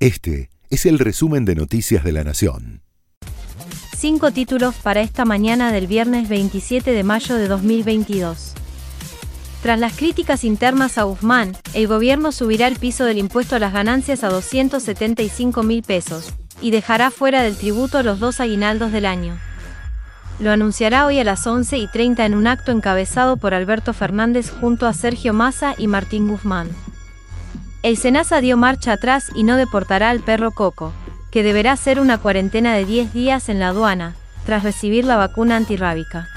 Este es el resumen de Noticias de la Nación. Cinco títulos para esta mañana del viernes 27 de mayo de 2022. Tras las críticas internas a Guzmán, el gobierno subirá el piso del impuesto a las ganancias a 275 mil pesos y dejará fuera del tributo los dos aguinaldos del año. Lo anunciará hoy a las 11 y 30 en un acto encabezado por Alberto Fernández junto a Sergio Massa y Martín Guzmán. El Senasa dio marcha atrás y no deportará al perro Coco, que deberá hacer una cuarentena de 10 días en la aduana, tras recibir la vacuna antirrábica.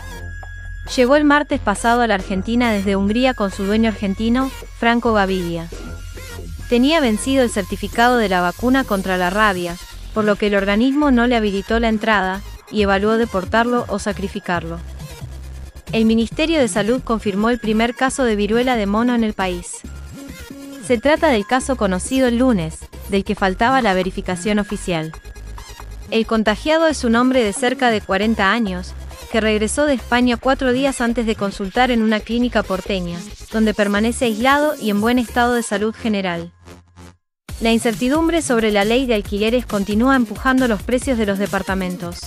Llegó el martes pasado a la Argentina desde Hungría con su dueño argentino, Franco Gavidia. Tenía vencido el certificado de la vacuna contra la rabia, por lo que el organismo no le habilitó la entrada y evaluó deportarlo o sacrificarlo. El Ministerio de Salud confirmó el primer caso de viruela de mono en el país. Se trata del caso conocido el lunes, del que faltaba la verificación oficial. El contagiado es un hombre de cerca de 40 años, que regresó de España cuatro días antes de consultar en una clínica porteña, donde permanece aislado y en buen estado de salud general. La incertidumbre sobre la ley de alquileres continúa empujando los precios de los departamentos.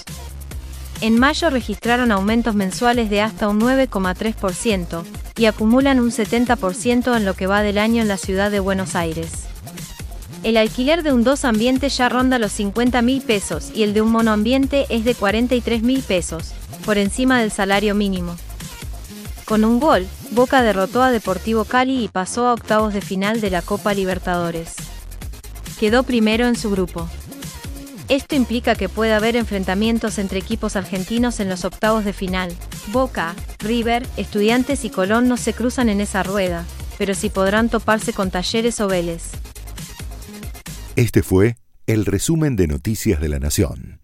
En mayo registraron aumentos mensuales de hasta un 9,3% y acumulan un 70% en lo que va del año en la ciudad de Buenos Aires. El alquiler de un dos ambiente ya ronda los 50 mil pesos y el de un monoambiente es de 43 mil pesos, por encima del salario mínimo. Con un gol, Boca derrotó a Deportivo Cali y pasó a octavos de final de la Copa Libertadores. Quedó primero en su grupo. Esto implica que puede haber enfrentamientos entre equipos argentinos en los octavos de final. Boca, River, Estudiantes y Colón no se cruzan en esa rueda, pero sí podrán toparse con Talleres o Vélez. Este fue el resumen de Noticias de la Nación.